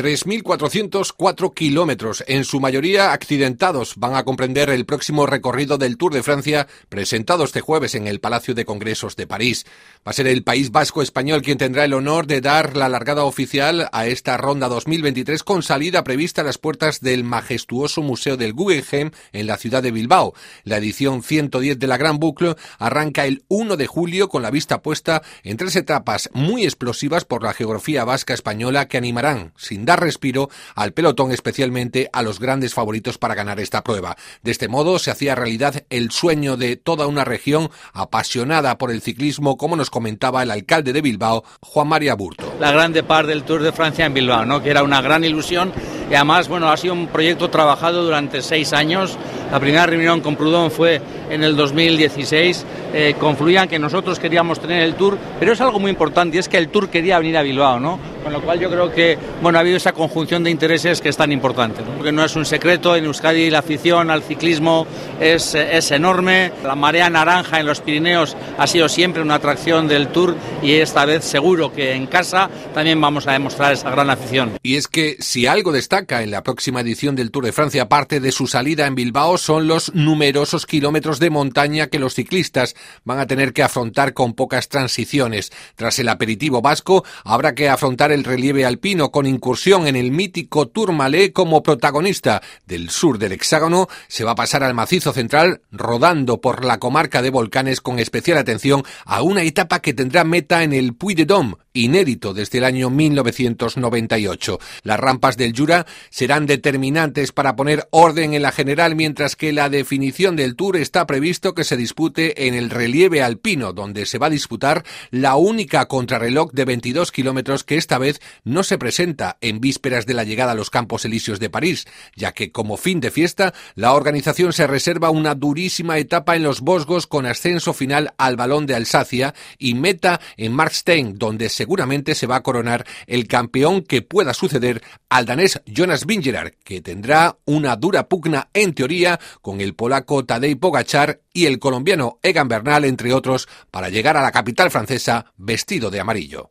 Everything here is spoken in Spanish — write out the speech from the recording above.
3.404 kilómetros, en su mayoría accidentados, van a comprender el próximo recorrido del Tour de Francia presentado este jueves en el Palacio de Congresos de París. Va a ser el País Vasco Español quien tendrá el honor de dar la largada oficial a esta ronda 2023 con salida prevista a las puertas del majestuoso Museo del Guggenheim en la ciudad de Bilbao. La edición 110 de la Gran Bucle arranca el 1 de julio con la vista puesta en tres etapas muy explosivas por la geografía vasca española que animarán sin dar respiro al pelotón, especialmente a los grandes favoritos para ganar esta prueba. De este modo se hacía realidad el sueño de toda una región apasionada por el ciclismo, como nos comentaba el alcalde de Bilbao, Juan María Burto. La grande par del Tour de Francia en Bilbao, ¿no? que era una gran ilusión y además bueno, ha sido un proyecto trabajado durante seis años. La primera reunión con Proudhon fue en el 2016. Eh, confluían que nosotros queríamos tener el Tour, pero es algo muy importante y es que el Tour quería venir a Bilbao, ¿no? Con lo cual yo creo que bueno, ha habido esa conjunción de intereses que es tan importante. ¿no? Porque no es un secreto, en Euskadi la afición al ciclismo es, es enorme. La marea naranja en los Pirineos ha sido siempre una atracción del Tour y esta vez seguro que en casa también vamos a demostrar esa gran afición. Y es que si algo destaca en la próxima edición del Tour de Francia, aparte de su salida en Bilbao, son los numerosos kilómetros de montaña que los ciclistas van a tener que afrontar con pocas transiciones. Tras el aperitivo vasco, habrá que afrontar el relieve alpino con incursión en el mítico Tourmalet como protagonista. Del sur del hexágono se va a pasar al macizo central rodando por la comarca de volcanes con especial atención a una etapa que tendrá meta en el Puy de Dôme, inédito desde el año 1998. Las rampas del Jura serán determinantes para poner orden en la general, mientras que la definición del Tour está previsto que se dispute en el relieve alpino, donde se va a disputar la única contrarreloj de 22 kilómetros que esta vez no se presenta en vísperas de la llegada a los Campos Elíseos de París, ya que como fin de fiesta, la organización se reserva una durísima etapa en los Bosgos con ascenso final al Balón de Alsacia y meta en Markstein, donde seguramente se va a coronar el campeón que pueda suceder al danés Jonas Vingegaard, que tendrá una dura pugna en teoría con el polaco Tadej Pogachar y el colombiano Egan Bernal, entre otros, para llegar a la capital francesa vestido de amarillo.